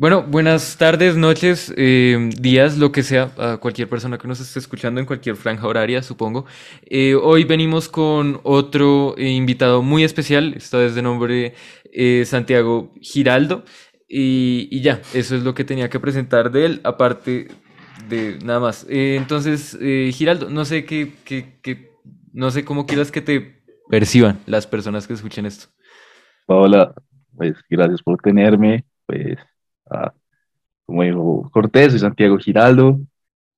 Bueno, buenas tardes, noches, eh, días, lo que sea, a cualquier persona que nos esté escuchando en cualquier franja horaria, supongo. Eh, hoy venimos con otro invitado muy especial, esta vez de nombre eh, Santiago Giraldo. Y, ya, eso es lo que tenía que presentar de él, aparte de nada más. Entonces, Giraldo, no sé qué, qué, qué- no sé cómo quieras que te perciban las personas que escuchen esto. Paola, pues gracias por tenerme. Pues, ah, como dijo Cortés, soy Santiago Giraldo,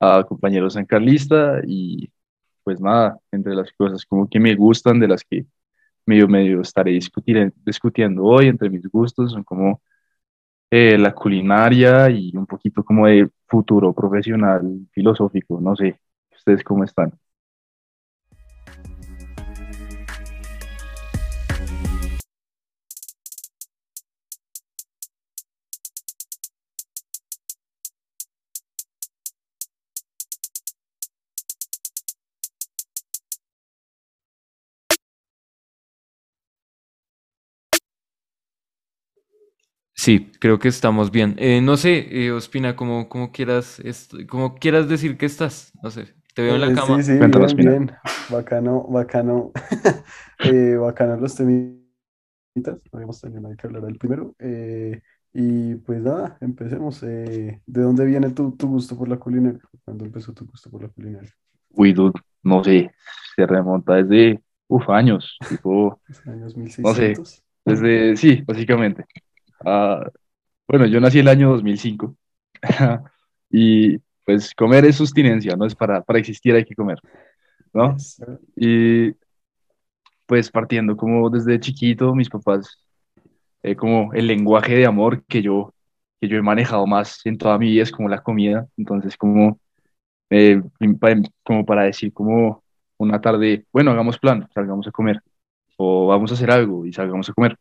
ah, compañero sancarlista, y pues nada, entre las cosas como que me gustan, de las que medio medio estaré discutir, discutiendo hoy, entre mis gustos, son como eh, la culinaria y un poquito como de futuro profesional filosófico. No sé, ¿ustedes cómo están? Sí, creo que estamos bien. Eh, no sé, eh, Ospina, como, como quieras, como quieras decir que estás. No sé, te veo en la Eh, sí, cama. sí, Cuéntanos, bien, Pina. bien. Bacano, bacano. Eh, bacano los temitas. No habíamos tenido que hablar del primero. Eh, y pues nada, empecemos. Eh, ¿de dónde viene tu, tu gusto por la culinaria? ¿Cuándo empezó tu gusto por la culinaria? Uy, dude, no sé, se remonta desde, uf, años, tipo, ¿Es en años no sé, 1600? desde, sí, básicamente. Ah, bueno, yo nací el año 2005 y pues comer es sustinencia, ¿no? Es para, para existir hay que comer, ¿no? Y pues partiendo como desde chiquito, mis papás, eh, como el lenguaje de amor que yo, que yo he manejado más en toda mi vida es como la comida, entonces como, eh, como para decir como una tarde, bueno, hagamos plan, salgamos a comer, o vamos a hacer algo y salgamos a comer.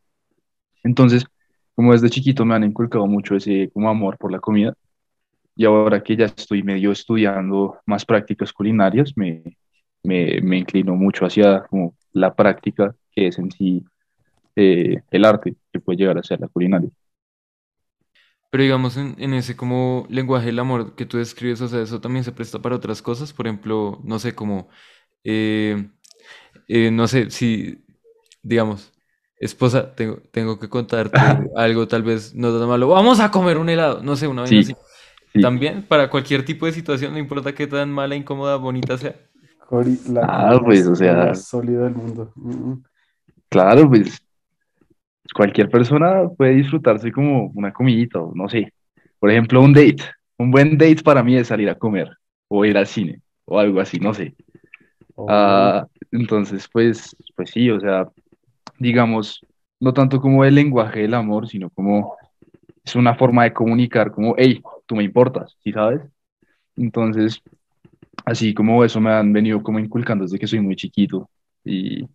Entonces, como desde chiquito me han inculcado mucho ese como amor por la comida y ahora que ya estoy medio estudiando más prácticas culinarias, me, me, me inclino mucho hacia como la práctica que es en sí eh, el arte que puede llegar a ser la culinaria. Pero digamos, en, en ese como lenguaje del amor que tú describes, o sea, eso también se presta para otras cosas. Por ejemplo, no sé, como, eh, eh, no sé, si, digamos, esposa, tengo, tengo que contarte algo tal vez no tan malo. Vamos a comer un helado, no sé, una Sí, así. sí. También, para cualquier tipo de situación, no importa qué tan mala, incómoda, bonita sea. Cori, la Ah, pues, más, o sea, más sólido del mundo. Claro, pues cualquier persona puede disfrutarse como una comidita, no sé. Por ejemplo, un date. Un buen date para mí es salir a comer o ir al cine o algo así, no sé. Obvio. Ah, entonces, pues, pues sí, o sea, digamos, no tanto como el lenguaje del amor, sino como es una forma de comunicar, como, hey, tú me importas, ¿sí sabes? Entonces, así como eso me han venido como inculcando desde que soy muy chiquito y,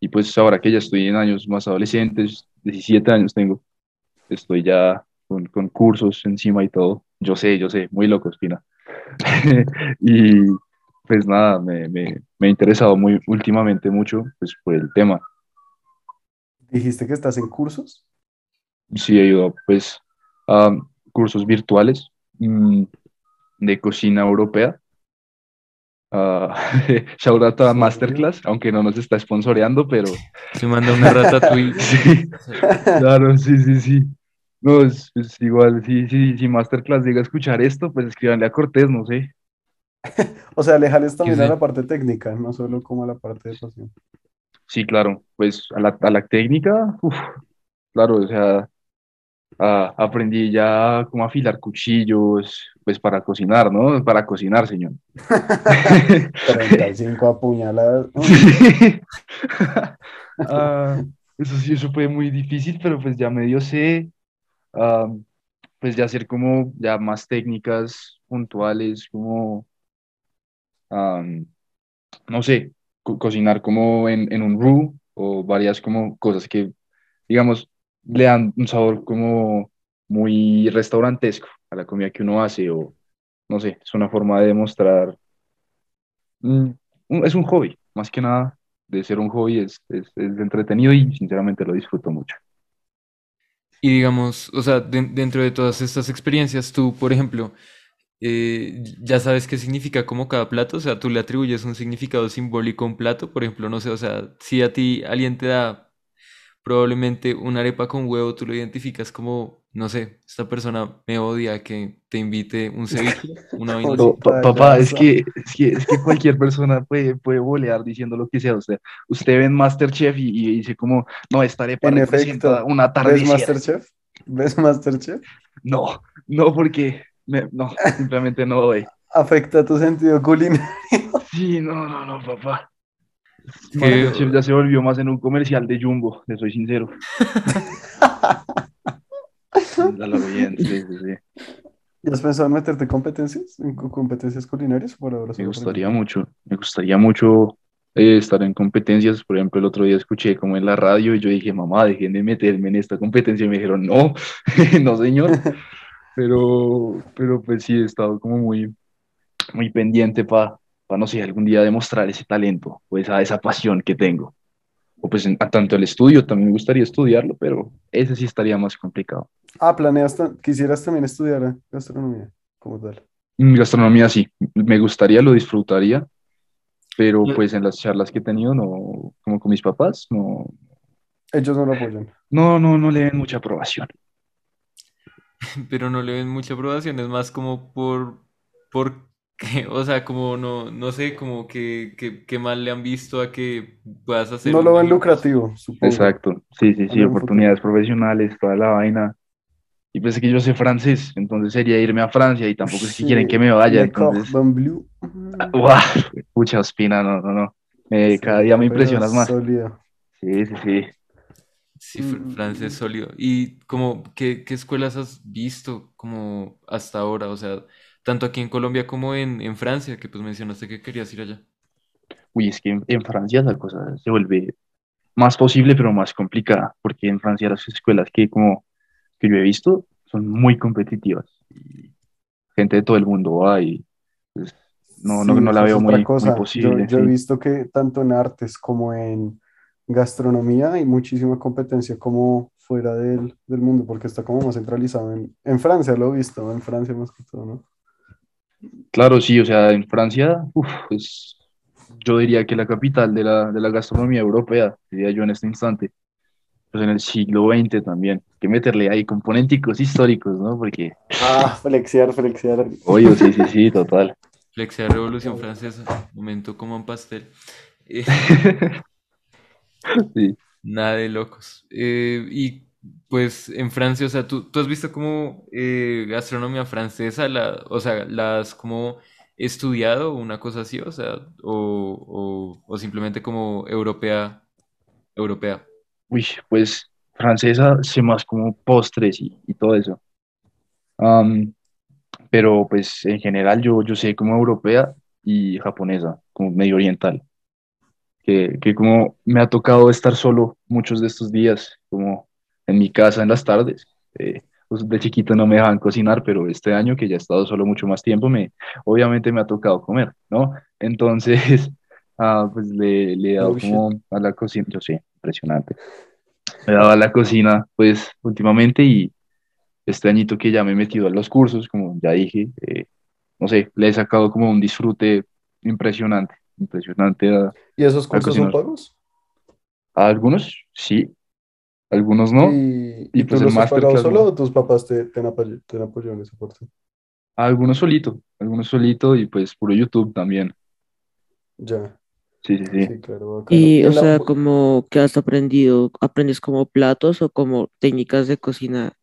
y pues ahora que ya estoy en años más adolescentes, 17 años tengo, estoy ya con, con cursos encima y todo. Yo sé, yo sé, muy loco, Espina. Y pues nada, me, me, me ha interesado muy últimamente mucho pues por el tema. ¿Dijiste que estás en cursos? Sí, he ido pues a cursos virtuales mm, de cocina europea. Uh, shout out ¿En a serio? Masterclass, aunque no nos está sponsoreando, pero Se manda una ratatouille. sí, claro, sí, sí, sí. No, es, es igual, sí, sí, si Masterclass llega a escuchar esto, pues escríbanle a Cortés, no sé. O sea, alejales ¿Qué también a la parte técnica, no solo como a la parte de pasión. Sí, claro, pues a la, a la técnica, uf, claro, o sea, a- aprendí ya cómo afilar cuchillos, pues para cocinar, ¿no? Para cocinar, señor. 35 apuñaladas. Ah, eso sí, eso fue muy difícil, pero pues ya medio sé, ah, pues ya hacer como ya más técnicas puntuales, como, ah, no sé, co- cocinar como en, en un roux o varias como cosas que, digamos, le dan un sabor como muy restaurantesco a la comida que uno hace o, no sé, es una forma de demostrar, mm, es un hobby, más que nada, de ser un hobby es, es, es entretenido y sinceramente lo disfruto mucho. Y digamos, o sea, de- dentro de todas estas experiencias, tú, por ejemplo, eh, ya sabes qué significa como cada plato, o sea, tú le atribuyes un significado simbólico a un plato, por ejemplo, no sé, o sea, si a ti alguien te da probablemente una arepa con huevo, tú lo identificas como, no sé, esta persona me odia que te invite un ceviche, una. No, pa- papá, es que, es que, es que cualquier persona puede, puede bolear diciendo lo que sea. Usted, usted ve en Masterchef y, y dice como, no, esta arepa En representa efecto, un ¿ves atardecer. Masterchef? ¿Ves Masterchef? No, no, porque me- no, simplemente no doy. Afecta tu sentido culinario. Sí, no, no, no, papá. que- ya se volvió más en un comercial de Jumbo, le soy sincero. Ándalo bien, sí, sí, sí. ¿Y has pensado en meterte en competencias? ¿En co- competencias culinarias? Por ahora Me gustaría mucho, me gustaría mucho eh, estar en competencias. Por ejemplo, el otro día escuché como en la radio y yo dije, mamá, dejen de meterme en esta competencia. Y me dijeron, no, no, señor. Pero, pero pues sí, he estado como muy, muy pendiente para, no sé, algún día demostrar ese talento o esa, esa pasión que tengo. O pues en, tanto el estudio, también me gustaría estudiarlo, pero ese sí estaría más complicado. Ah, planeas, quisieras también estudiar eh, gastronomía como tal. Mm, Gastronomía sí, me gustaría, lo disfrutaría, pero pues en las charlas que he tenido, no, como con mis papás, no, Ellos no lo apoyan. no, no, no le ven mucha aprobación. pero no le ven mucha aprobación, es más como por, por que, o sea, como no, no sé, como que, que, que mal le han visto a que puedas hacer No lo ven lucrativo, supongo. Exacto, sí, sí, sí, oportunidades profesionales, toda la vaina. Y pues es que yo sé francés, entonces sería irme a Francia y tampoco es que quieren que me vaya, entonces. ¡guau! Mucha ospina, no, no, no. Me- Sí, cada día me impresionas más. sólido. Sí, sí, sí. Sí, fr- Mm, francés sólido. ¿Y como qué, qué escuelas has visto como hasta ahora? O sea, tanto aquí en Colombia como en, en Francia, que pues mencionaste que querías ir allá. Uy, es que en, en Francia la cosa se vuelve más posible, pero más complicada, porque en Francia las escuelas que como que yo he visto son muy competitivas. Y gente de todo el mundo va y pues, no, no, Sí, no la esa es veo otra muy, muy cosa. Yo, posible. yo he sí. visto que tanto en artes como en gastronomía hay muchísima competencia como fuera del, del mundo, porque está como más centralizado en, en Francia, lo he visto, en Francia más que todo, ¿no? Claro, sí, o sea, en Francia, uf, es, yo diría que la capital de la, de la gastronomía europea, diría yo en este instante, pues en el siglo XX también. Que meterle ahí componenticos históricos, ¿no? Porque, Ah, flexiar, flexiar. oye, sí, sí, sí, total. Flexia Revolución Francesa, momento como un pastel. Eh, Sí. nada de locos. Eh, y pues en Francia, o sea, ¿tú, tú has visto como eh, gastronomía francesa, la, o sea, la has como estudiado, una cosa así, o sea, o, o, o simplemente como europea, europea. Uy, pues francesa, sé más como postres y, y todo eso. Pero pues en general yo, yo sé como europea y japonesa, como medio oriental, que, que como me ha tocado estar solo muchos de estos días, como en mi casa en las tardes. eh, pues de chiquito no me dejaban cocinar, pero este año que ya he estado solo mucho más tiempo, me, obviamente me ha tocado comer, ¿no? Entonces, ah, pues le, le he dado Oh, shit. como a la cocina, yo sé, impresionante. Le he dado a la cocina, pues últimamente y este añito que ya me he metido a los cursos, como ya dije, eh, no sé, le he sacado como un disfrute impresionante, impresionante a, ¿Y esos cursos son pagos? A algunos sí, algunos no, ¿Y, y y pues tú el los has pagado solo no. o tus papás te, te han apoyado, te han apoyado en esa parte? A algunos solito, algunos solito y pues puro YouTube también. Ya, Sí, sí, sí. sí, claro, bacano. Y, o en la, sea, como que has aprendido, aprendes como platos o como técnicas de cocina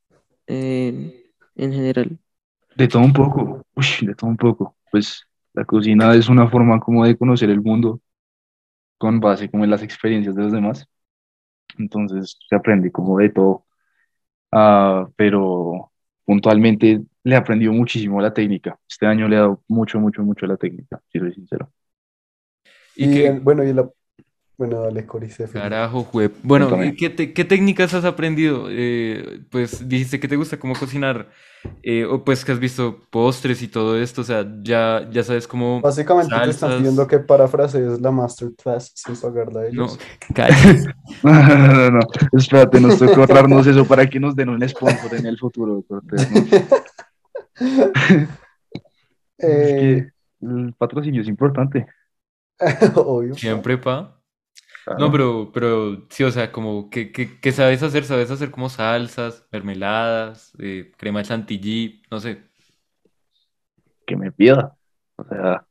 en, en general. De todo un poco, uy, de todo un poco. Pues la cocina es una forma como de conocer el mundo con base como en las experiencias de los demás. Entonces se aprende como de todo. Ah, pero puntualmente le he aprendido muchísimo la técnica. Este año le he dado mucho, mucho, mucho a la técnica, si soy sincero. Y y que, en- bueno, y en la, Bueno, dale, Coricéfilo. Carajo, jue... Bueno, Cuéntame. ¿y ¿qué, te- qué técnicas has aprendido? Eh, pues dijiste que te gusta cómo cocinar, eh, o pues que has visto postres y todo esto, o sea, ya, ya sabes cómo Básicamente te están salsas. pidiendo que parafrasees la masterclass sin pagarla a No, ellos. cállate. No, no, no, no, espérate, nos toca ahorrarnos eso para que nos den un sponsor en el futuro. Cortés, ¿no? Es Eh, que el patrocinio es importante. obvio. Siempre, pa. Claro. No, pero, pero sí, o sea, como, ¿qué, qué, qué sabes hacer? ¿Sabes hacer como salsas, mermeladas, eh, crema chantilly? No sé. que me pida. O sea,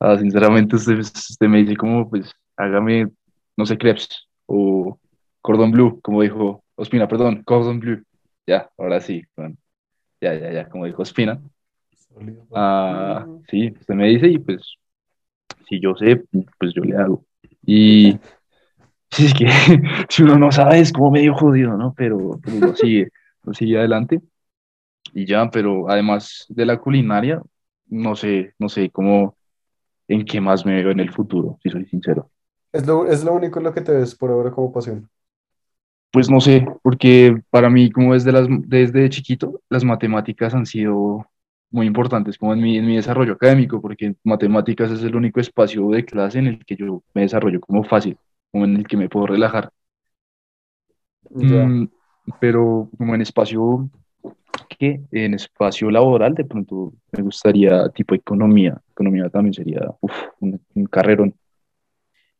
ah, sinceramente usted, usted me dice como, pues, hágame, no sé, crepes o cordon bleu, como dijo Ospina, perdón, cordon bleu. Ya, ahora sí, bueno, ya, ya, ya, como dijo Ospina. Ah, sí, usted me dice y pues, si yo sé, pues yo le hago. Y sí, es que si uno no sabe es como medio jodido, ¿no? Pero, pero uno sigue, uno sigue adelante. Y ya, pero además de la culinaria, no sé, no sé cómo, en qué más me veo en el futuro, si soy sincero. Es lo, es lo único en lo que te ves por ahora como pasión. Pues no sé, porque para mí, como desde las, desde chiquito, las matemáticas han sido muy importantes como en mi, en mi desarrollo académico, porque matemáticas es el único espacio de clase en el que yo me desarrollo como fácil, como en el que me puedo relajar. Ya. Mm, pero como en espacio, ¿qué? En espacio laboral, de pronto me gustaría tipo economía. Economía también sería uf, un, un carrerón.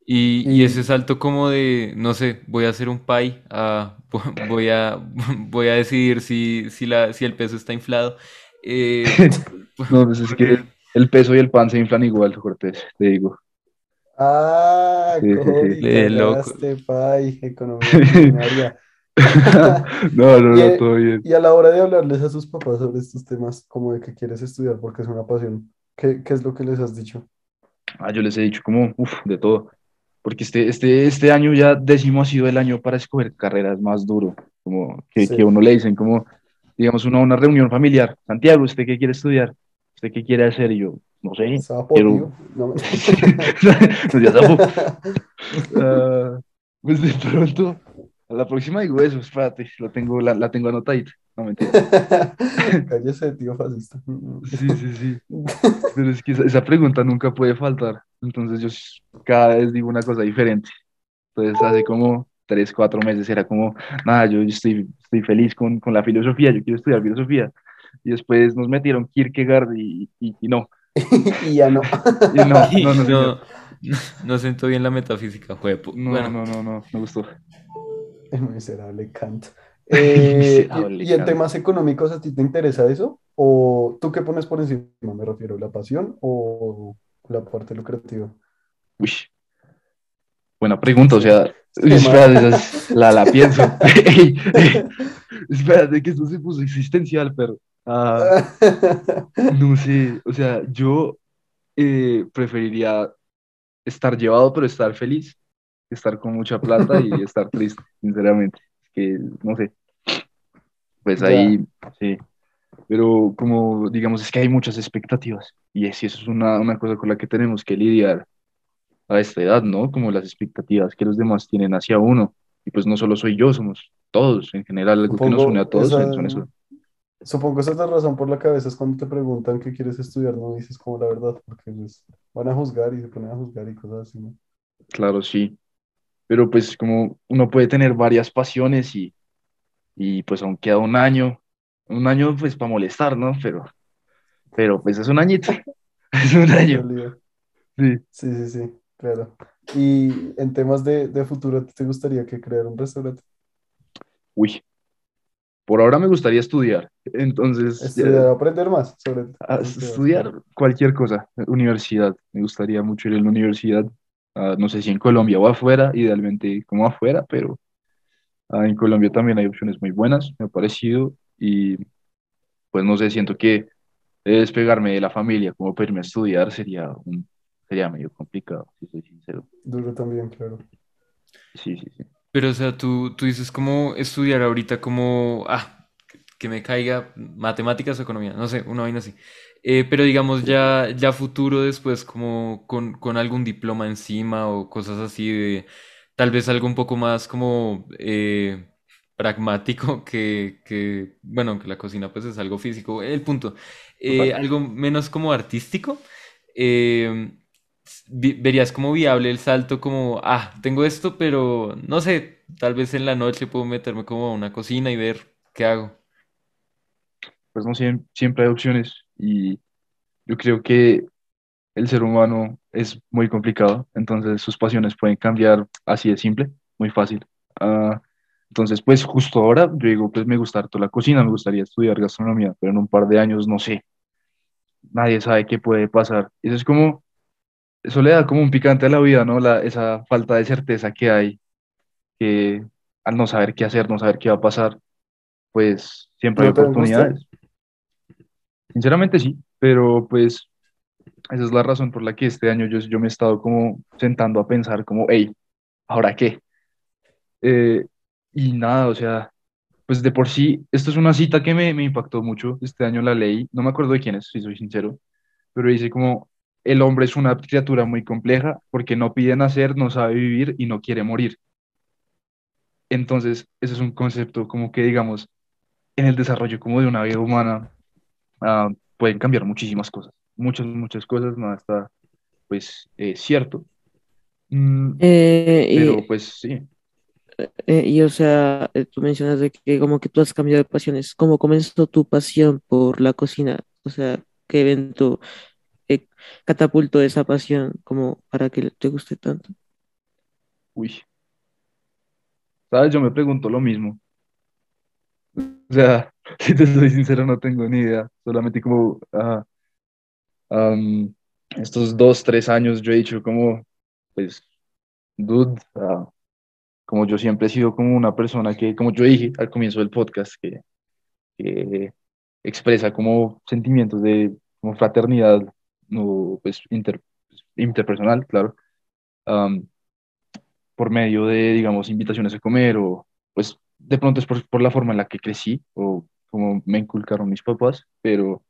Y, Y- ese salto como de, no sé, voy a hacer un pie, a, voy a, voy a decidir si, si, la, si el peso está inflado. Eh, No, pues es que el peso y el pan se inflan igual, Cortés, te digo. Ah, Sí, loco. pay, economía. No, no, Y, no, eh, todo bien. Y a la hora de hablarles a sus papás sobre estos temas, como de que quieres estudiar porque es una pasión, ¿qué, qué es lo que les has dicho? Ah, yo les he dicho como, uff, de todo. Porque este, este, este año ya décimo ha sido el año para escoger carreras más duro. Como que, Sí. que a uno le dicen, como, digamos, una, una reunión familiar. Santiago, ¿usted qué quiere estudiar? ¿Usted qué quiere hacer? Y yo, no sé. Sapo, Quiero-. No. Ah, pues de pronto, a la próxima digo eso, espérate, lo tengo, la, la tengo anotadita. No, mentira. Cállese, tío fascista. Sí, sí, sí. Pero es que esa, esa pregunta nunca puede faltar. Entonces yo cada vez digo una cosa diferente. Entonces hace como tres, cuatro meses era como, nada, yo estoy, estoy feliz con, con la filosofía, yo quiero estudiar filosofía. Y después nos metieron Kierkegaard y, y, y no. y ya no. Y no, no, no, no, no siento bien la metafísica, juepo. no, Bueno, no, no, no, me gustó. El miserable Kant. Eh, Miserable y, y en Kant. temas económicos, ¿a ti te interesa eso? ¿O tú qué pones por encima? Me refiero, ¿la pasión o la parte lucrativa? Uy. Buena pregunta, o sea, espérate, la, la pienso. Ey, ey, espérate, que esto se puso existencial, pero... ah, No sé, o sea, yo eh, preferiría estar llevado, pero estar feliz, estar con mucha plata y estar triste, sinceramente. Que, no sé. Pues Ya. ahí, sí. Pero como, digamos, es que hay muchas expectativas. Y es, eso es una, una cosa con la que tenemos que lidiar a esta edad, ¿no? Como las expectativas que los demás tienen hacia uno. Y pues no solo soy yo, somos todos en general, algo que nos Supongo une a todos esa- son eso. Supongo esa es la razón por la que a veces cuando te preguntan qué quieres estudiar no dices como la verdad, porque pues, van a juzgar y se ponen a juzgar y cosas así, ¿no? Claro, sí. Pero pues como uno puede tener varias pasiones y, y pues aún queda un año, un año pues para molestar, ¿no? Pero, pero pues es un añito, es un año, sí. Sí, sí, sí, claro. Y en temas de, de futuro, ¿a ti ¿te gustaría que crear un restaurante? Uy, por ahora me gustaría estudiar, entonces Estudiar, aprender más sobre a- sobre temas. estudiar cualquier cosa, universidad, me gustaría mucho ir a la universidad, ah, no sé si en Colombia o afuera, idealmente como afuera, pero ah, en Colombia también hay opciones muy buenas, me ha parecido, y pues no sé, siento que despegarme de la familia, como para irme a estudiar, sería un, sería medio complicado, si soy sincero. Duro también, claro. Sí, sí, sí. pero o sea, tú, tú dices como estudiar ahorita como, ah, que me caiga matemáticas o economía, no sé, una vaina así. Eh, pero digamos ya, ya futuro después como con, con algún diploma encima o cosas así de tal vez algo un poco más como eh, pragmático que, que, bueno, que la cocina pues es algo físico. El punto, eh, algo menos como artístico. eh, verías como viable el salto como, ah, tengo esto, pero no sé, tal vez en la noche puedo meterme como a una cocina y ver qué hago. Pues no, siem- siempre hay opciones y yo creo que el ser humano es muy complicado, entonces sus pasiones pueden cambiar así de simple, muy fácil. Ah, entonces, pues justo ahora yo digo, pues me gusta harto la cocina, me gustaría estudiar gastronomía, pero en un par de años no sé, nadie sabe qué puede pasar. Eso es como, eso le da como un picante a la vida, ¿no? La, esa falta de certeza que hay, que al no saber qué hacer, no saber qué va a pasar, pues siempre hay oportunidades. Sinceramente sí, pero pues esa es la razón por la que este año yo, yo me he estado como sentando a pensar como, hey, ¿ahora qué? Eh, y nada, o sea, pues de por sí, esto es una cita que me, me impactó mucho, este año la leí, no me acuerdo de quién es, si soy sincero, pero dice como, el hombre es una criatura muy compleja porque no pide nacer, no sabe vivir y no quiere morir. Entonces, ese es un concepto como que, digamos, en el desarrollo como de una vida humana, ah, pueden cambiar muchísimas cosas, muchas, muchas cosas, nada está, pues, eh, cierto. Mm, Eh, pero y, pues sí, eh, y, o sea, eh, tú mencionas de que como que tú has cambiado de pasiones. ¿Cómo comenzó tu pasión por la cocina? O sea, ¿qué evento eh, catapultó esa pasión como para que te guste tanto? uy, ¿sabes? Yo me pregunto lo mismo. O sea, si te soy sincero, no tengo ni idea. Solamente como ah, am, estos dos, tres años yo he dicho como, pues, dude, ah, como yo siempre he sido como una persona que, como yo dije al comienzo del podcast, que, que expresa como sentimientos de como fraternidad, no, pues, inter- interpersonal, claro, am, por medio de, digamos, invitaciones a comer o, pues, de pronto es por, por la forma en la que crecí o como me inculcaron mis papás, pero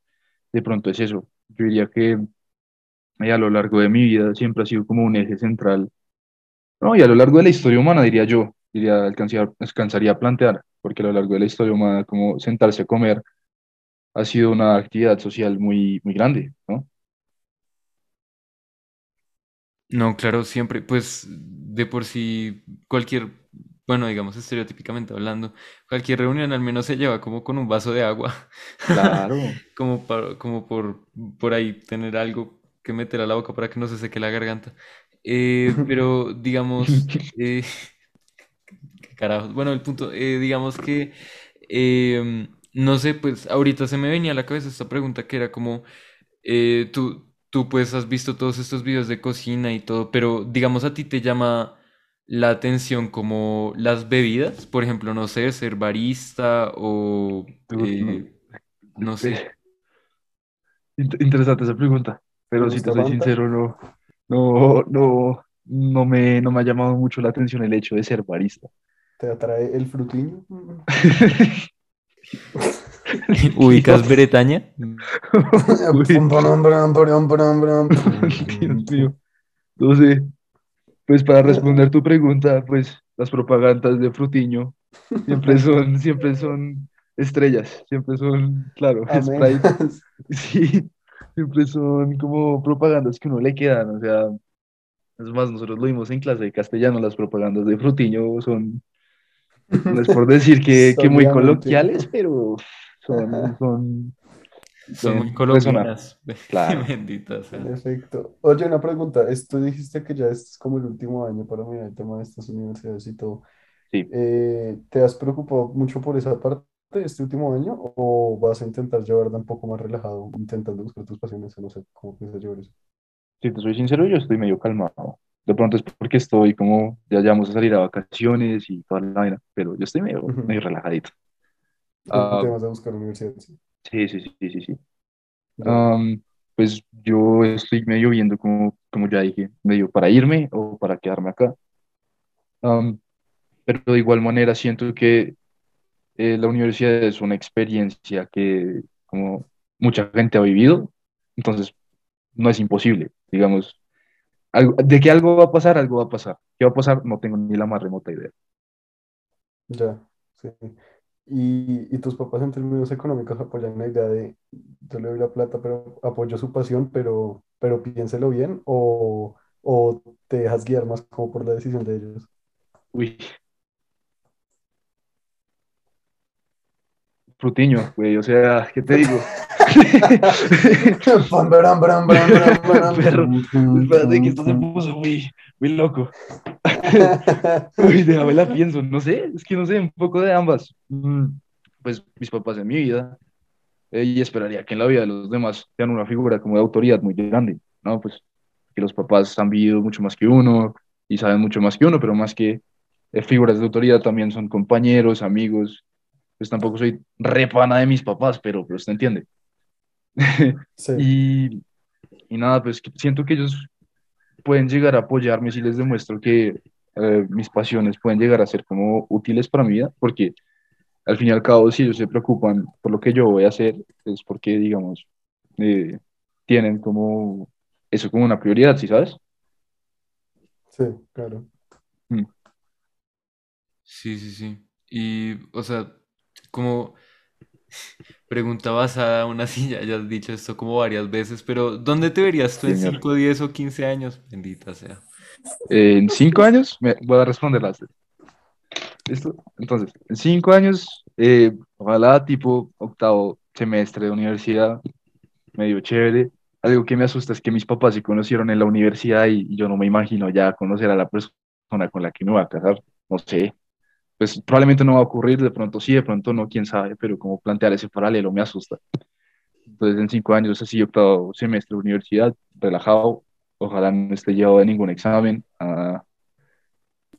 de pronto es eso. Yo diría que eh, a lo largo de mi vida siempre ha sido como un eje central, no, y a lo largo de la historia humana, diría yo, diría, alcanzar, alcanzaría a plantear, porque a lo largo de la historia humana, como sentarse a comer ha sido una actividad social muy, muy grande, ¿no? No, claro, siempre, pues de por sí cualquier, bueno, digamos estereotípicamente hablando, cualquier reunión al menos se lleva como con un vaso de agua, Claro. como, para, como por, por ahí tener algo que meter a la boca para que no se seque la garganta. Eh, pero digamos, eh, qué carajos. Bueno, el punto, eh, digamos que, em, no sé, pues ahorita se me venía a la cabeza esta pregunta que era como, eh, tú, tú pues has visto todos estos videos de cocina y todo, pero digamos a ti te llama la atención como las bebidas, por ejemplo, no sé, ser barista o, eh, no sé. int- interesante esa pregunta, ¿Te pero si te soy sincero, no, no, no, no me, no me ha llamado mucho la atención el hecho de ser barista. ¿Te atrae el frutiño? ¿Ubicas Bretaña? Dios mío. Pues para responder tu pregunta, pues las propagandas de Frutiño siempre son, siempre son estrellas, siempre son, claro, Sprite, sí, siempre son como propagandas que uno le quedan, o sea, es más, nosotros lo vimos en clase de castellano, las propagandas de Frutiño son, no es por decir que, que muy coloquiales, pero son, son, Son muy colombianas. claro, Bendita sea. En efecto. Oye, una pregunta. Esto dijiste que ya este es como el último año para mirar el tema de estas universidades y todo. sí. Eh, ¿te has preocupado mucho por esa parte este último año o vas a intentar llevarla un poco más relajado, intentando buscar tus pasiones? No sé cómo piensas llevar eso. Si te soy sincero, yo estoy medio calmado. De pronto es porque estoy como, ya, ya vamos a salir a vacaciones y toda la vaina, pero yo estoy medio, Ujú. medio relajadito. Ah, temas de buscar universidad, sí. sí, sí, sí, sí, sí. Am, pues yo estoy medio viendo como, como ya dije, medio para irme o para quedarme acá. Am, pero de igual manera siento que eh, la universidad es una experiencia que como mucha gente ha vivido, entonces no es imposible, digamos, algo- de que algo va a pasar, algo va a pasar. ¿Qué va a pasar? No tengo ni la más remota idea. Ya, sí. Y, y tus papás en términos económicos apoyan la idea de, yo le doy la plata, pero apoyo su pasión, pero, pero piénselo bien, o, o te dejas guiar más como por la decisión de ellos. Uy, frutiño, güey, o sea, ¿qué te digo? Perro, Espérate que esto se puso muy, muy loco. Uy, déjame la pienso, no sé, es que no sé, un poco de ambas. Mm, Pues mis papás en mi vida, eh, y esperaría que en la vida de los demás sean una figura como de autoridad muy grande, ¿no? Pues que los papás han vivido mucho más que uno y saben mucho más que uno, pero más que eh, figuras de autoridad también son compañeros, amigos. Pues tampoco soy re pana de mis papás, pero, pero usted entiende. Sí, Y, y nada, pues siento que ellos pueden llegar a apoyarme si les demuestro que eh, mis pasiones pueden llegar a ser como útiles para mi vida, porque al fin y al cabo, si ellos se preocupan por lo que yo voy a hacer, es porque, digamos, eh, tienen como eso como una prioridad, ¿sí sabes? sí, claro. Mm. Sí, sí, sí. Y, o sea, como pregunta basada aún así, ya, ya has dicho esto como varias veces, pero ¿dónde te verías tú en Señor. 5, 10 o 15 años? Bendita sea. En cinco años, me, voy a responder las ¿Listo? Entonces, en cinco años, eh, ojalá tipo octavo semestre de universidad, medio chévere. Algo que me asusta es que mis papás se conocieron en la universidad y, y yo no me imagino ya conocer a la persona con la que me voy a casar. No sé, pues probablemente no va a ocurrir, de pronto sí, de pronto no, quién sabe, pero como plantear ese paralelo me asusta. Entonces, en cinco años, así, octavo semestre de universidad, relajado, ojalá no esté llevado de ningún examen. ah,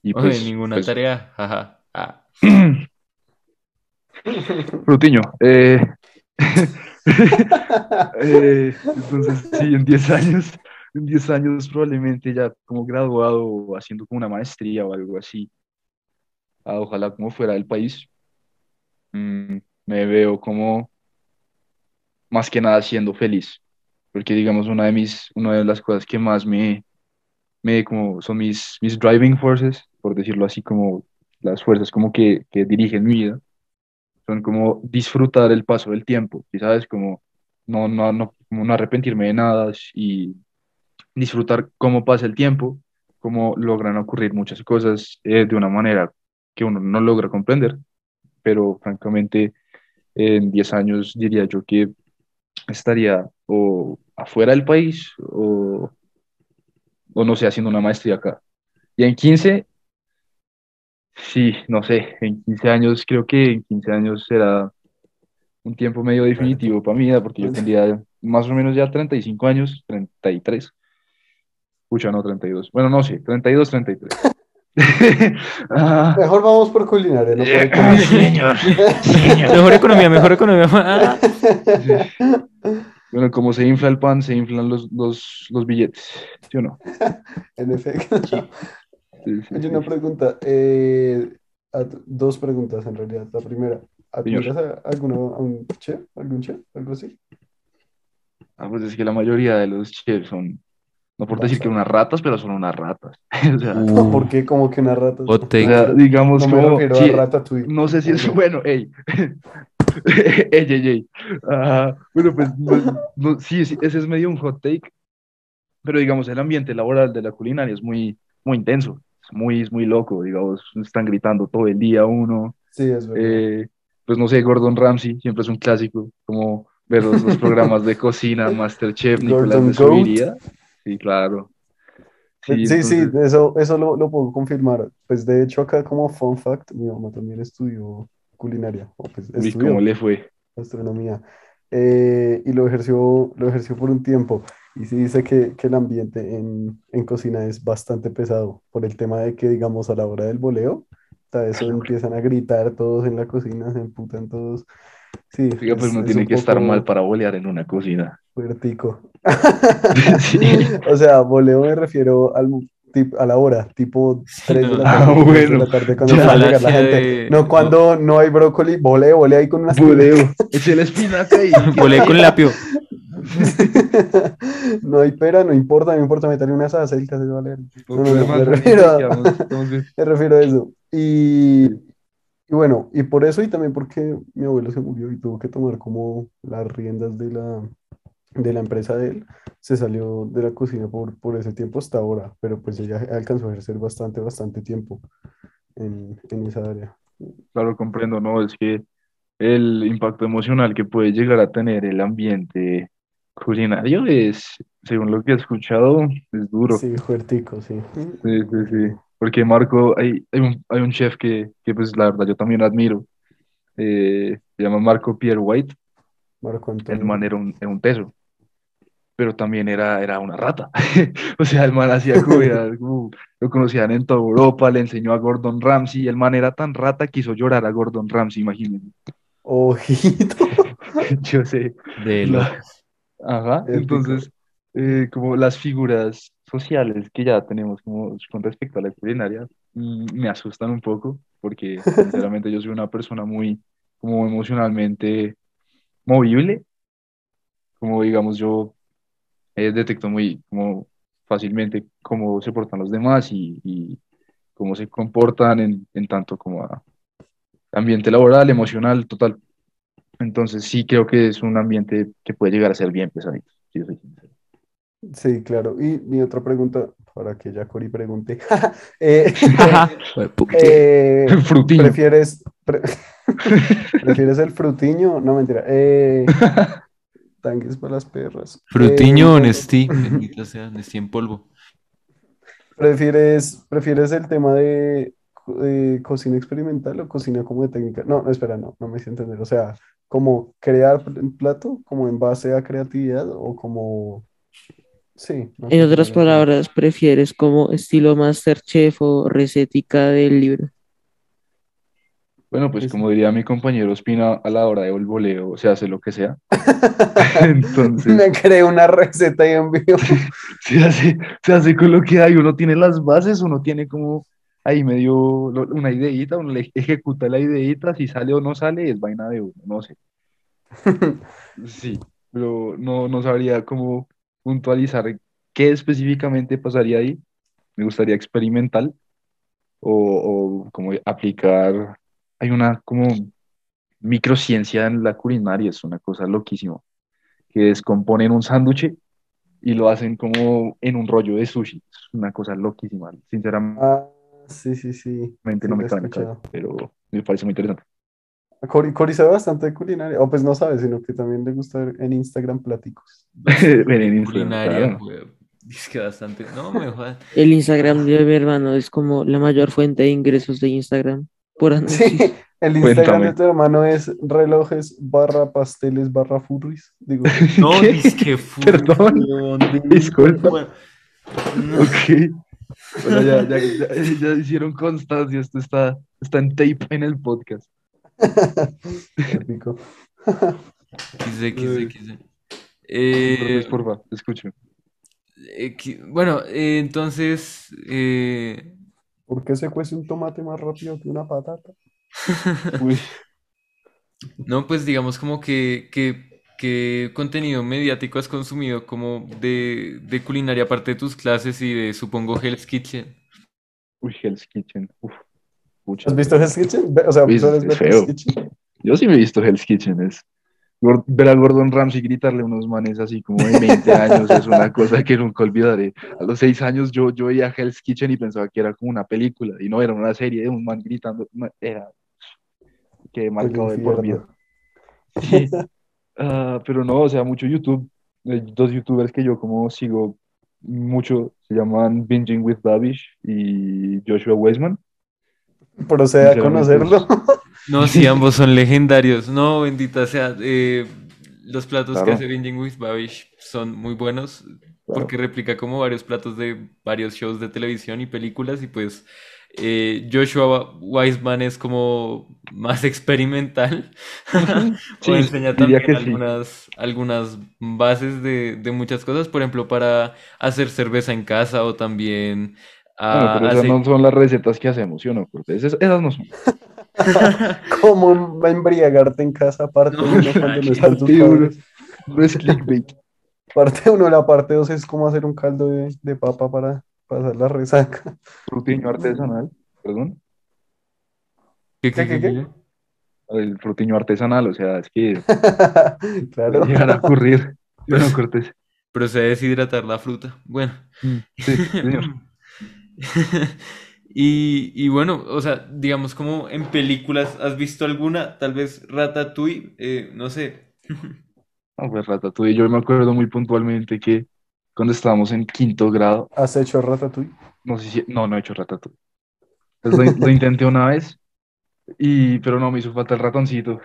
y Oye, pues, ninguna pues, tarea. Ah. Eh, eh, entonces, sí, en 10 años, en 10 años probablemente ya como graduado o haciendo como una maestría o algo así. Ah, ojalá como fuera del país. Mm, me veo como más que nada siendo feliz. Porque digamos, una de mis, una de las cosas que más me, me como son mis, mis driving forces, por decirlo así, como las fuerzas como que, que dirigen mi vida son como disfrutar el paso del tiempo, y sabes, como no, no, no, como no arrepentirme de nada y disfrutar cómo pasa el tiempo, cómo logran ocurrir muchas cosas eh, de una manera que uno no logra comprender, pero francamente en 10 años diría yo que estaría o afuera del país o, o no sé, haciendo una maestría acá. Y en 15 Sí, no sé, en 15 años, creo que en 15 años será un tiempo medio definitivo para vida, porque yo tendría más o menos ya 35 años, 33. Escucha, no 32. Bueno, no sé, 32, 33. Ah, Mejor vamos por culinaria, no por eh, economía. señor, señor. Mejor economía, mejor economía. Ah. Bueno, como se infla el pan, se inflan los, los, los billetes, ¿sí o no? En efecto. Sí, sí, Hay sí. una pregunta, eh, a- dos preguntas en realidad. La primera. ¿admiras a, alguno, a un chef? ¿Algún chef? ¿Algo así? Ah, pues es que la mayoría de los chefs son, no por decir que unas ratas, pero son unas ratas. O sea, Uh. ¿Por qué como que una rata? Hot o take. sea, digamos No me como, refiero sí, a Ratatouille. No sé si es bueno, ey. ey, ey, ey. Bueno, pues no- no- sí, sí, ese es medio un hot take, pero digamos, el ambiente laboral de la culinaria es muy, muy intenso, es muy, es muy loco, digamos, están gritando todo el día uno. Sí, es verdad. eh, pues no sé, Gordon Ramsay siempre es un clásico, como ver los, los programas de cocina, Masterchef, Nicolás de Subiría. Sí, claro. Sí, sí, entonces- eso, eso lo, lo puedo confirmar. Pues de hecho acá como fun fact, mi mamá también estudió culinaria, o pues estudió ¿cómo le fue? gastronomía eh, y lo ejerció, lo ejerció por un tiempo. Y sí dice que, que el ambiente en, en cocina es bastante pesado por el tema de que, digamos, a la hora del voleo, hasta eso empiezan a gritar todos en la cocina, se emputan todos. Sí, Oiga, pues es- no tiene que estar mal para bolear en una cocina. fuertico. Sí. O sea, voleo me refiero al, a la hora, tipo 3 de no. la tarde, Ah, 3 de bueno. la tarde cuando empieza a llegar la gente. de- No cuando no hay brócoli, volé, volé ahí con unas Budeo. Eché la espinaca y... Volé con lapio. No hay pera, no importa, no importa meterle unas acelcas, eso vale. No No, no, no, más, me refiero a-. Me refiero a eso. Y, y bueno, y por eso y también porque mi abuelo se murió y tuvo que tomar como las riendas de la, de la empresa de él, se salió de la cocina por, por ese tiempo hasta ahora, pero pues ella alcanzó a ejercer bastante, bastante tiempo en, en esa área. Claro, comprendo, ¿no? Es que el impacto emocional que puede llegar a tener el ambiente culinario es, según lo que he escuchado, es duro. Sí, fuertico, sí. Sí, sí, sí. Porque Marco, hay, hay un, hay un chef que, que, pues, la verdad, yo también admiro. Eh, se llama Marco Pierre White. Marco El Antonio. man era un, era un teso, pero también era, era una rata. O sea, el man hacía comida, como- lo conocían en toda Europa, le enseñó a Gordon Ramsay. El man era tan rata que hizo llorar a Gordon Ramsay, imagínense. Ojito. Yo sé. De locos. Ajá, Épico. entonces, eh, como las figuras sociales que ya tenemos como con respecto a la culinaria, mm, me asustan un poco, porque sinceramente yo soy una persona muy, como emocionalmente movible, como digamos yo eh, detecto muy como fácilmente cómo se portan los demás y, y cómo se comportan en, en tanto como a ambiente laboral, emocional, total. Entonces sí creo que es un ambiente que puede llegar a ser bien pesadito, si yo soy sincero. Sí, claro. Y mi otra pregunta, para que ya Cori pregunte. Eh, eh, Frutiño. ¿Prefieres, pre- ¿prefieres el frutiño? No, mentira. Eh, tanques para las perras. Frutiño o Eh, Nestí. Bendito sea, Nestí en polvo. ¿Prefieres, prefieres el tema de, co- de cocina experimental o cocina como de técnica? No, no, espera, no, no me hice entender. O sea, como crear un plato, como en base a creatividad o como... Sí. no En otras palabras, ¿prefieres como estilo Masterchef o recetica del libro? Bueno, pues Sí, como diría mi compañero Espina, a la hora del voleo se hace lo que sea. Entonces, Me creé una receta y envío. se hace, se hace con lo que hay. Uno tiene las bases, uno tiene como ahí medio una ideita, uno le ejecuta la ideita, si sale o no sale, es vaina de uno, no sé. Sí, pero no, no sabría cómo puntualizar qué específicamente pasaría ahí. Me gustaría experimental o, o como aplicar. Hay una como microciencia en la culinaria, es una cosa loquísima, que descomponen un sándwich y lo hacen como en un rollo de sushi. Es una cosa loquísima. Sinceramente Ah, sí, sí, sí. no Sí, me lo he cabe pero me parece muy interesante. Cori, Cori sabe bastante de culinaria, o pues no sabe, sino que también le gusta ver en Instagram pláticos. Ven en Instagram, Culinaria, claro. Es que bastante. No, me jodas. El Instagram de mi hermano es como la mayor fuente de ingresos de Instagram por. Sí, el Instagram Cuéntame. de tu hermano es relojes barra pasteles barra furries. Digo, No, ¿Qué? es que fue. Perdón. Disculpa. No. Ok. Bueno, ya, ya, ya- ya hicieron constancia, esto está, está en tape en el podcast. épico. Quise, quise, quise. Eh, porfa, escucho. eh, bueno, eh, entonces. ¿Por qué se cuece un tomate más rápido que una patata? Uy, No, pues digamos como que, que, que contenido mediático has consumido como de, de culinaria aparte de tus clases y de, supongo, Hell's Kitchen. uy, Hell's Kitchen. Uf, pucha. ¿Has visto Hell's Kitchen? O sea, Es- ¿sueles es ver feo. Hell's Kitchen? Yo sí me he visto Hell's Kitchen. Es, ver a Gordon Ramsay gritarle a unos manes así como de 20 años es una cosa que nunca olvidaré. A los 6 años yo, yo veía Hell's Kitchen y pensaba que era como una película y no era una serie de un man gritando. Era que marcado de por vida. Sí. Ah, pero no, o sea, mucho YouTube. Hay dos youtubers que yo como sigo mucho, se llaman Binging with Babish y Joshua Weisman. Procede a conocerlo. No, sí, ambos son legendarios. No, bendita sea. eh, los platos que hace Binging with Babish son muy buenos porque replica como varios platos de varios shows de televisión y películas y pues eh, Joshua Weisman es como más experimental Sí, o enseña también sí. algunas, algunas bases de, de muchas cosas, por ejemplo, para hacer cerveza en casa o también Bueno, a pero esas hacer- no son las recetas que hacemos, ¿sí o no? Cortés? Esas, esas no son. ¿Cómo embriagarte en casa aparte No, uno cuando no están tus parte padres? No es clickbait. Parte uno, la parte dos es cómo hacer un caldo de, de papa para pasar la resaca. Frutiño artesanal, perdón. ¿Qué, ¿Qué, qué, qué? El frutiño artesanal, o sea, es que Claro. llegar a ocurrir. Bueno, Cortés. Procede a deshidratar la fruta. Bueno. Sí, señor. Y, y bueno, o sea, digamos como en películas, ¿has visto alguna? Tal vez Ratatouille, eh, no sé. No, pues Ratatouille, yo me acuerdo muy puntualmente que cuando estábamos en quinto grado, ¿Has hecho ratatouille? no sé si, no, no he hecho Ratatouille. Pues lo, lo intenté una vez, y, pero no, me hizo falta el ratoncito.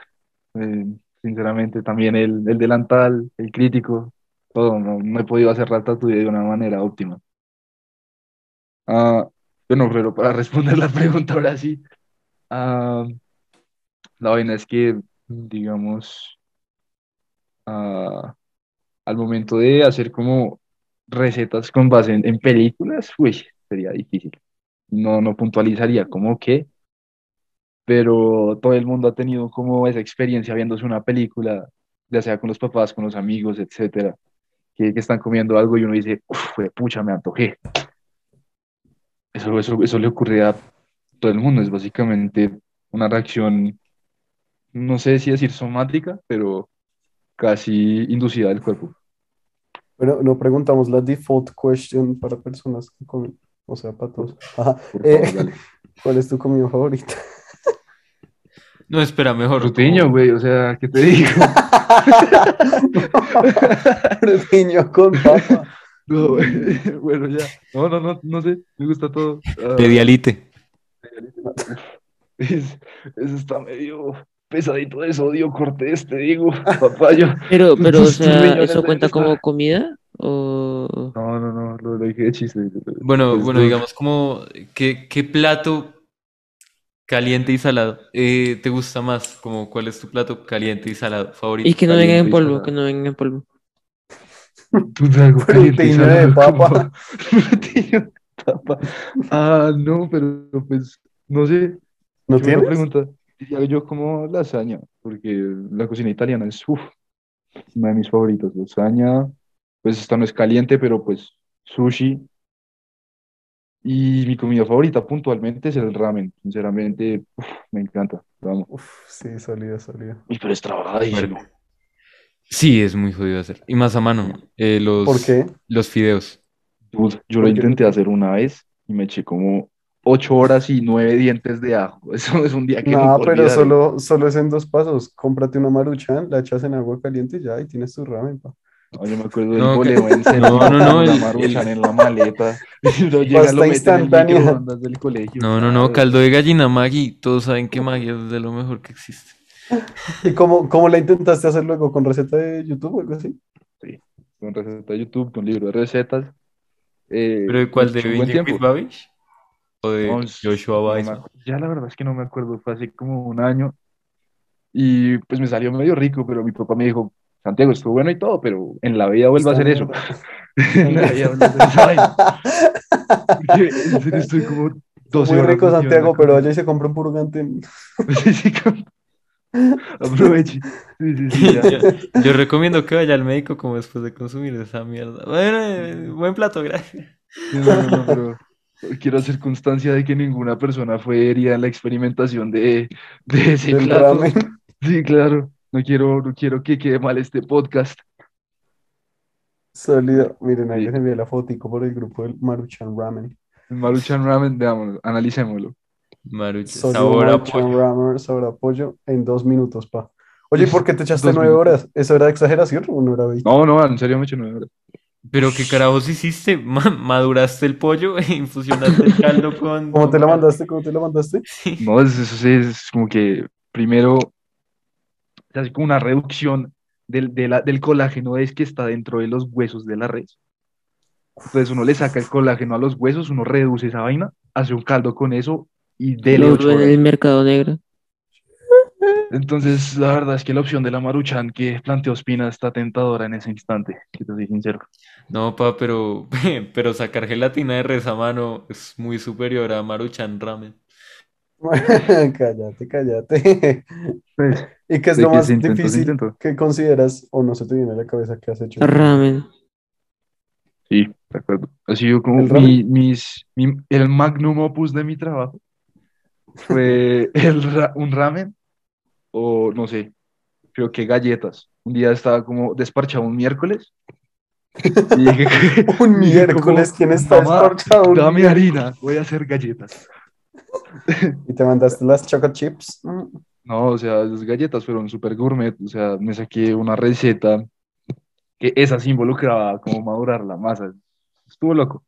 Eh, sinceramente, también el, el delantal, el crítico, todo, no, no he podido hacer Ratatouille de una manera óptima. Ah, bueno, pero para responder la pregunta ahora sí, ah, la vaina es que, digamos, ah, al momento de hacer como recetas con base en, películas, uy, sería difícil. No, no puntualizaría como que, pero todo el mundo ha tenido como esa experiencia viéndose una película, ya sea con los papás, con los amigos, etcétera, que, que están comiendo algo y uno dice, uff, pucha, me antojé. Eso, eso, eso le ocurre a todo el mundo, es básicamente una reacción, no sé si decir somática, pero casi inducida del cuerpo. Pero no preguntamos la default question para personas que comen, o sea, para todos. Ajá. Eh. ¿cuál es tu comida favorita? No, espera, mejor. Como- güey, o sea, ¿qué te digo? Frutiño con papa. No, bueno, ya. No, no, no, no sé, me gusta todo. Ah, Pedialite. es- eso está medio pesadito de sodio, Cortés, te digo, papayo. Pero, pero, o sea, ¿eso cuenta como comida? O... No, no, no, lo, lo dije de chiste. Bueno, Es bueno, digamos como, ¿qué, qué plato caliente y salado eh, te gusta más? Como, ¿cuál es tu plato caliente y salado favorito? Y que no venga en polvo, que no venga en polvo. Pues y Frutiño de papa. de papa. Ah, no, pero pues, no sé. ¿No buena tienes? pregunta. Yo como lasaña, porque la cocina italiana es uf, una de mis favoritas. Lasaña, pues esta no es caliente, pero pues sushi. Y mi comida favorita puntualmente es el ramen. Sinceramente, uf, me encanta. Amo. Uf, sí, sólido, sólido. Uy, pero es trabajadísimo. Sí, es muy jodido hacer. Y más a mano, eh, los, ¿Por qué? los fideos. Yo ¿Por lo intenté hacer una vez y me eché como ocho horas y nueve dientes de ajo. Eso es un día que No, nunca pero solo, solo es en dos pasos. Cómprate una maruchan, la echas en agua caliente y ya, y tienes tu ramen, pa. No, yo me acuerdo del No, No, no, no, la el- maruchan el- en la maleta. Llega, lo en el instantánea. microondas del colegio. No, no, no, caldo de gallina Maggi. Todos saben que Maggi es de lo mejor que existe. ¿Y cómo, cómo la intentaste hacer luego? ¿Con receta de YouTube o algo así? Con receta de YouTube, con libro de recetas. Eh, ¿Pero de cuál? ¿De with Babish? ¿O de No, Joshua Weissman? ya la verdad es que no me acuerdo, fue hace como un año. Y pues me salió medio rico, pero mi papá me dijo, Santiago, estuvo bueno y todo, pero en la vida vuelva a hacer eso. en la vida vuelva a hacer. Porque serio estoy como 12 Muy rico Santiago, pero y se compra un purgante. en- Sí, sí, como- Aproveche. Sí, sí, sí, ya. Yo, yo recomiendo que vaya al médico como después de consumir esa mierda. Bueno, eh, buen plato, gracias. No, no, no, pero quiero hacer constancia de que ninguna persona fue herida en la experimentación de, de ese Del plato. ramen. Sí, claro. No quiero, no quiero que quede mal este podcast. Sólido. Miren, ahí Sí. les envié la fotico por el grupo del Maruchan Ramen. El Maruchan Ramen, veámoslo, analicémoslo. Marucha, sabor a pollo. Sabor a pollo en dos minutos, pa. Oye, ¿y por qué te echaste nueve minutos. horas? ¿Eso era exageración o no era veinte? No, no, en serio me eché nueve horas. Pero qué carajos hiciste, Ma- maduraste el pollo e infusionaste el caldo con... ¿Cómo te con- mandaste? ¿Cómo te la mandaste? Sí. No, es, es, es como que primero se hace como una reducción del, de la- del colágeno es que está dentro de los huesos de la res. Entonces uno le saca el colágeno a los huesos, uno reduce esa vaina, hace un caldo con eso y dele Lo ocho ven en horas. el mercado negro. Entonces, la verdad es que la opción de la Maruchan que planteó Espina está tentadora en ese instante, que te soy sincero. No, pa, pero, pero sacar gelatina de res a mano es muy superior a Maruchan Ramen. Cállate, cállate. Pues, ¿Y qué es lo que más difícil que consideras o no se te viene a la cabeza que has hecho? Ramen. Sí, de acuerdo. Ha sido como mi, mis, mi- el magnum opus de mi trabajo. Fue el ra- un ramen o no sé, creo que galletas. Un día estaba como desparchado un miércoles y dije, Un como, miércoles, ¿quién está desparchado un dame miércoles? harina, voy a hacer galletas. Y te mandaste las choco chips. No, o sea, las galletas fueron súper gourmet, o sea, me saqué una receta que esa sí involucraba como madurar la masa. Estuvo loco.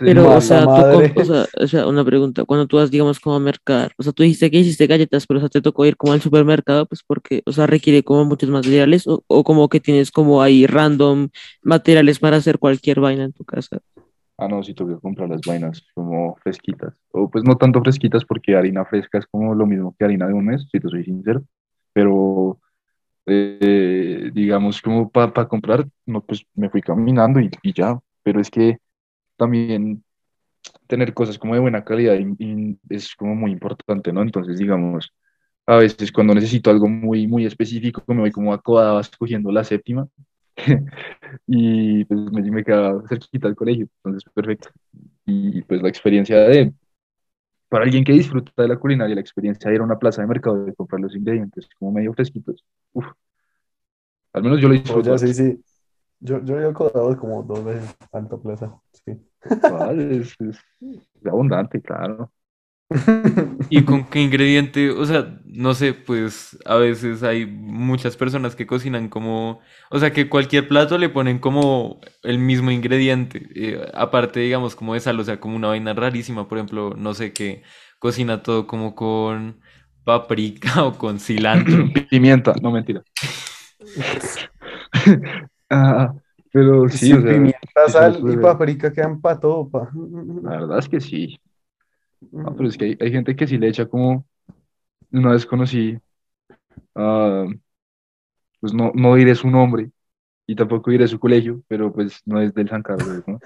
Pero, o sea, tú o sea, o sea, una pregunta, cuando tú vas, digamos, como a mercar, o sea, tú dijiste que hiciste galletas, pero o sea, te tocó ir como al supermercado, pues porque, o sea, requiere como muchos materiales, o, o como que tienes como ahí random materiales para hacer cualquier vaina en tu casa. Ah, no, sí tuve que comprar las vainas como fresquitas. O pues no tanto fresquitas porque harina fresca es como lo mismo que harina de un mes, si te soy sincero. Pero eh, digamos como para comprar, no, pues me fui caminando y, y ya. Pero es que también tener cosas como de buena calidad y- y es como muy importante, ¿no? Entonces, digamos, a veces cuando necesito algo muy, muy específico, me voy como a Codabas cogiendo la séptima y pues me, me queda cerquita del colegio, entonces perfecto. Y pues la experiencia de, para alguien que disfruta de la culinaria, la experiencia de ir a una plaza de mercado de comprar los ingredientes como medio fresquitos, uf, al menos yo lo disfruto. Oye, sí, sí. Yo, yo he acordado como dos veces Alta Plaza. Sí. Es, es- es abundante, claro. ¿Y con qué ingrediente? O sea, no sé, pues a veces hay muchas personas que cocinan como, o sea, que cualquier plato le ponen como el mismo ingrediente, eh, aparte, digamos, como de sal, o sea, como una vaina rarísima, por ejemplo, no sé, que cocina todo como con paprika o con cilantro. Pimienta, no mentira. Ah, pero sí, Sin o sea, pimienta, sal y paprika quedan para todo, pa. la verdad es que sí. No, pero es que hay, hay gente que sí le echa como, una vez conocí, ah, pues no, no diré su nombre y tampoco diré su colegio, pero pues no es del San Carlos, ¿no?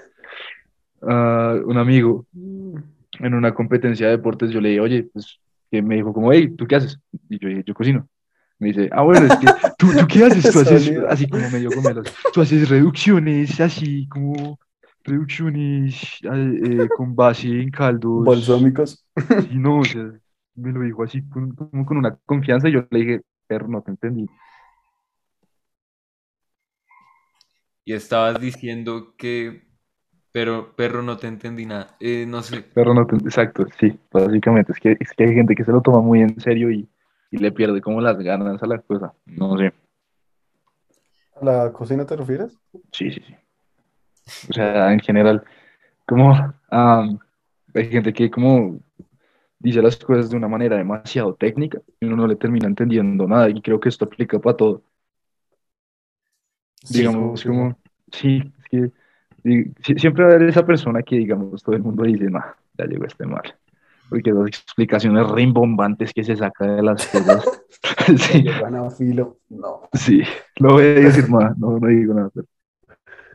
Ah, un amigo en una competencia de deportes, yo le dije, oye, pues que me dijo como, hey, ¿tú qué haces? Y yo dije, yo cocino. Me dice, ah, bueno, es que, ¿tú, ¿tú qué haces? Tú haces, Sonido. así como medio gomelos, tú haces reducciones, así como reducciones eh, eh, con base en caldos. Balsámicos. Y no, o sea, me lo dijo así con- como con una confianza y yo le dije, perro, no te entendí. Y estabas diciendo que, pero perro no te entendí nada. Eh, no sé, Perro, no te Exacto, sí, básicamente. Es que, es que hay gente que se lo toma muy en serio y, y le pierde como las ganas a la cosa. No sé. ¿A la cocina te refieres? Sí, sí, sí. O sea, en general, como am, hay gente que como dice las cosas de una manera demasiado técnica y uno no le termina entendiendo nada y creo que esto aplica para todo. Sí, digamos, como, sí, es que siempre va a haber esa persona que, digamos, todo el mundo dice, no, ya llegó este mal. Porque las explicaciones rimbombantes que se saca de las cosas. sí, a filo. No. sí, no voy a decir nada, no, no digo nada. pero-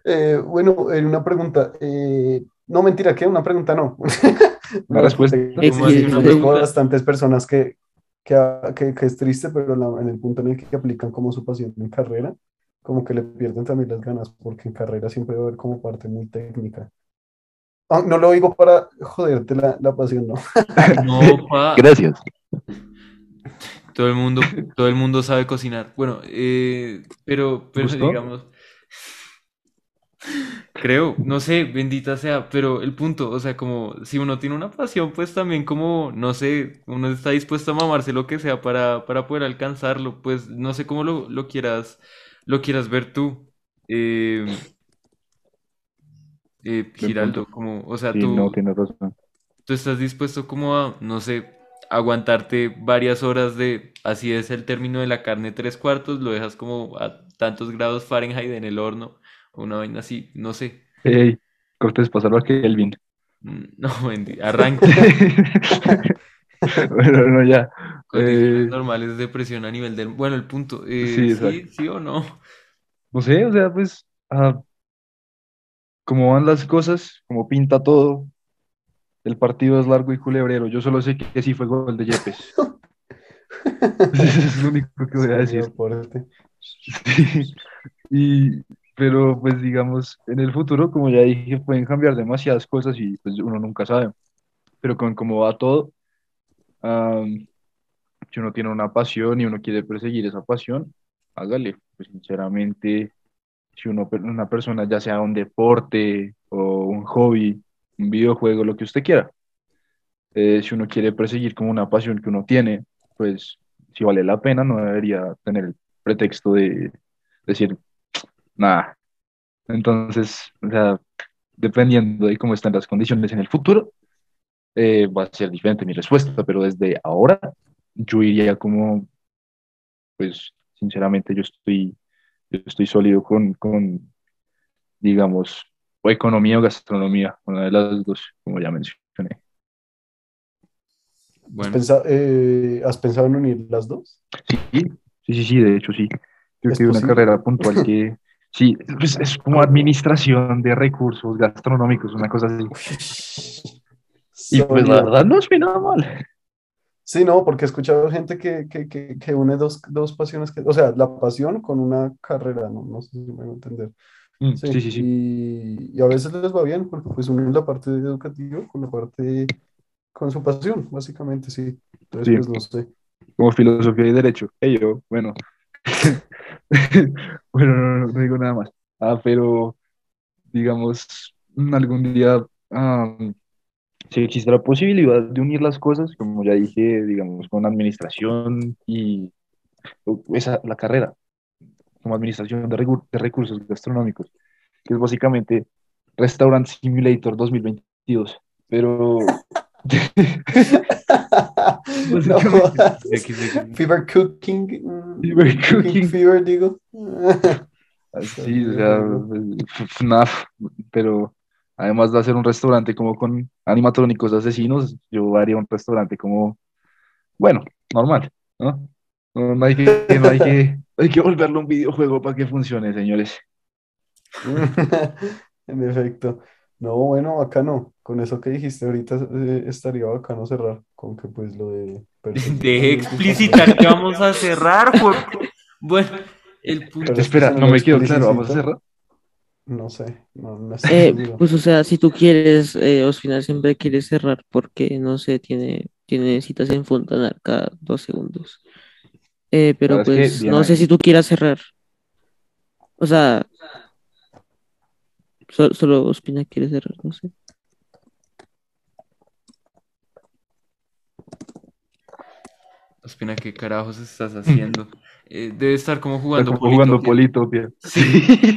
Eh, bueno, una pregunta. eh, no, mentira, ¿qué? Una pregunta no. Una respuesta. Es ¿Cómo así que- una Conozco pregunta? bastantes personas que, que, que, que es triste, pero la- en el punto en el que aplican como su pasión en carrera, como que le pierden también las ganas, porque en carrera siempre va a haber como parte muy técnica. Ah, no lo digo para joderte la, la pasión, no. no, pa, Gracias. todo el mundo, todo el mundo sabe cocinar. Bueno, eh, pero, pero ¿Gustó? digamos, creo, no sé, bendita sea, pero el punto, o sea, como si uno tiene una pasión, pues también como, no sé, uno está dispuesto a mamarse lo que sea para, para poder alcanzarlo, pues no sé cómo lo, lo quieras, lo quieras ver tú. Eh, eh, Giraldo, como, o sea, Sí, tú, no, tienes razón. tú estás dispuesto como a, no sé, aguantarte varias horas de, así es el término de la carne, tres cuartos, lo dejas como a tantos grados Fahrenheit en el horno, una vaina así, no sé. Hey, Cortés, pasarlo a Kelvin. Mm, No, arranque. bueno, no, ya. Condiciones Eh, normales de presión a nivel del... Bueno, el punto. eh, sí, sí, sí o no. No sé, o sea, pues, ah, cómo van las cosas, cómo pinta todo. El partido es largo y culebrero. Yo solo sé que, sí fue gol de Yepes. Eso es lo único que voy a decir. Sí. Y, pero pues digamos, en el futuro, como ya dije, pueden cambiar demasiadas cosas y pues uno nunca sabe. Pero con cómo va todo, am, si uno tiene una pasión y uno quiere perseguir esa pasión, hágale. Pues sinceramente, si uno, una persona, ya sea un deporte o un hobby, un videojuego, lo que usted quiera, eh, si uno quiere perseguir como una pasión que uno tiene, pues si vale la pena, no debería tener el pretexto de decir, nada. Entonces, o sea, dependiendo de cómo están las condiciones en el futuro, eh, va a ser diferente mi respuesta, pero desde ahora yo iría como, pues, sinceramente, yo estoy, yo estoy sólido con, con, digamos, o economía o gastronomía, una de las dos, como ya mencioné. ¿Has Bueno, pensado, eh, ¿has pensado en unir las dos? Sí, sí, sí, sí, de hecho sí. ¿Es que hay una carrera puntual que, sí, pues es como administración de recursos gastronómicos, una cosa así. Y pues la verdad no suena mal. Sí, no, porque he escuchado gente que, que, que, que une dos, dos pasiones, que, o sea, la pasión con una carrera, no, no sé si me voy a entender. Mm, Sí, Sí, sí, sí. y, y a veces les va bien, porque pues unen la parte educativa con la parte, con su pasión, básicamente, sí. Entonces, Sí. pues no sé. Como filosofía y derecho. Hey, yo, bueno. Bueno, no, no, no digo nada más. Ah, pero, digamos, algún día, ah, si existe la posibilidad de unir las cosas, como ya dije, digamos, con administración y esa, la carrera, como administración de, de recursos gastronómicos, que es básicamente Restaurant Simulator 2022. Pero, No. Fever Cooking, mm, Fever Cooking. Fever, digo. Sí, o sea, FNAF, pero además de hacer un restaurante como con animatrónicos asesinos, yo haría un restaurante como, bueno, normal, ¿no? No, no hay que, no hay que, hay que volverlo un videojuego para que funcione, señores. En efecto. No, bueno, bacano. Con eso que dijiste ahorita eh, estaría bacano cerrar con que pues lo de Deje explicitar que vamos a cerrar. porque- Bueno, el punto. Pero es que Espera, no no me quedó claro, ¿vamos a cerrar? No sé, no, no estoy Eh, pues o sea, si tú quieres, eh, Ospina siempre quiere cerrar porque, no sé, tiene, tiene citas en Fontanar cada dos segundos. Eh, pero verdad es que pues no sé si tú quieras cerrar. O sea, so- solo Ospina quiere cerrar, no sé. Espina, ¿qué carajos estás haciendo? Eh, debe estar como jugando como jugando Politopia. Sí.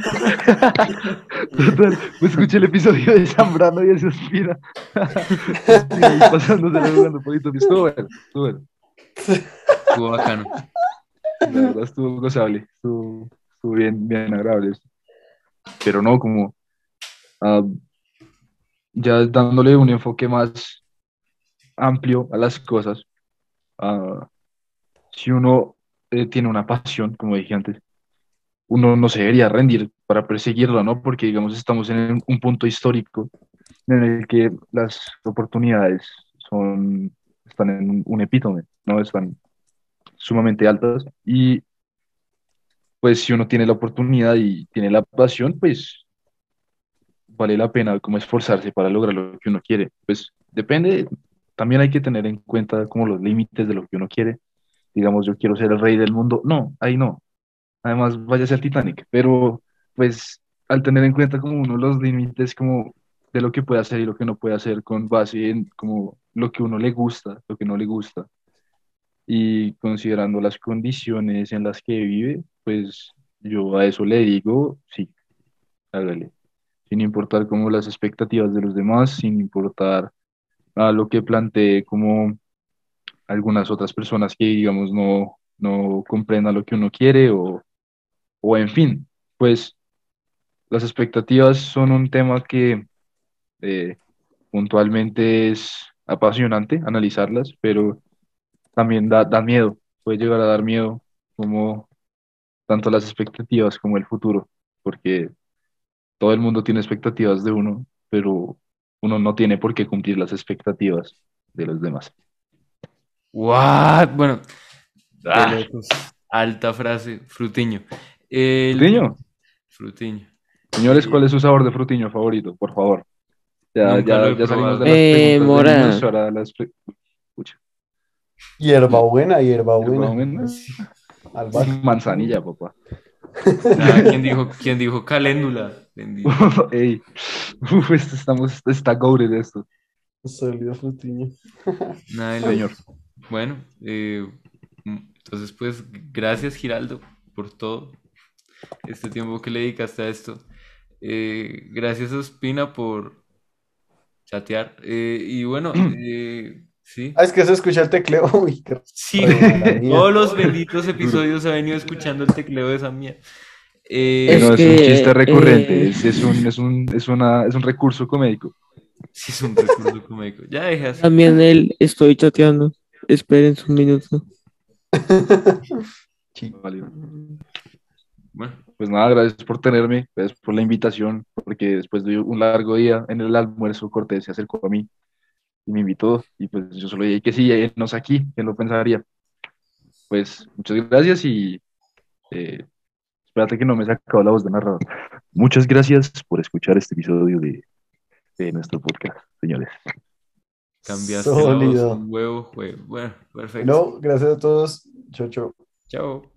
Total, pues escuché el episodio de Zambrano y él se ahí pasándose jugando Politopia. Estuvo bueno, estuvo bueno. Estuvo bacano. La verdad estuvo gozable, estuvo, estuvo bien, bien agradable. Pero no, como ah, ya dándole un enfoque más amplio a las cosas. ah, si uno eh, tiene una pasión, como dije antes, uno no se debería rendir para perseguirla, ¿no? Porque, digamos, estamos en un punto histórico en el que las oportunidades son, están en un, epítome, ¿no? Están sumamente altas y pues si uno tiene la oportunidad y tiene la pasión, pues vale la pena como esforzarse para lograr lo que uno quiere. Pues depende, también hay que tener en cuenta como los límites de lo que uno quiere. Digamos, yo quiero ser el rey del mundo. No, ahí no. Además, vaya a ser Titanic. Pero pues al tener en cuenta como uno los límites como de lo que puede hacer y lo que no puede hacer con base en como lo que uno le gusta, lo que no le gusta y considerando las condiciones en las que vive, pues yo a eso le digo, sí, hágale, sin importar como las expectativas de los demás, sin importar a lo que plantee como algunas otras personas que digamos no, no comprendan lo que uno quiere o, o en fin, pues las expectativas son un tema que eh, puntualmente es apasionante analizarlas, pero también da, da miedo, puede llegar a dar miedo, como tanto las expectativas como el futuro, porque todo el mundo tiene expectativas de uno, pero uno no tiene por qué cumplir las expectativas de los demás. What? Bueno, de Ah. Alta frase, frutiño. El- Frutiño. Frutiño. Señores, ¿cuál es su sabor de frutiño favorito? Por favor. Ya, ya, ya salimos de las Eh, preguntas de mora. ahora las pre- Escucha, Hierbabuena, hierbabuena. hierbabuena. Albahaca. manzanilla, papá. Ah, ¿quién dijo, quién dijo caléndula? Ey, uf, esto estamos, está gourd esto, Sólido frutiño. Nada de señor. Bueno, eh, mm, entonces pues gracias Giraldo por todo este tiempo que le dedicaste a esto. Eh, gracias Ospina por chatear. Eh, y bueno, eh, sí. Ah, es que se escucha el tecleo. Uy, qué Sí, todos los benditos episodios he venido escuchando el tecleo de esa mía. Eh, Es No, es un chiste recurrente, eh, es, es un, es, un, es, una, es un recurso comédico. sí, es un recurso cómico. Ya deje así. También él estoy chateando. Esperen un minuto. Válido. Bueno, Pues nada, gracias por tenerme, gracias por la invitación, porque después de un largo día en el almuerzo, Cortés se acercó a mí y me invitó, y pues yo solo dije que sí, él no sé aquí, ¿quién lo pensaría? Pues muchas gracias y eh, espérate que no me he sacado la voz de narrador. Muchas gracias por escuchar este episodio de, de nuestro podcast, señores. Cambiaste Sólido. un huevo, juego. Bueno, perfecto. No, gracias a todos. Chao, chao. Chao.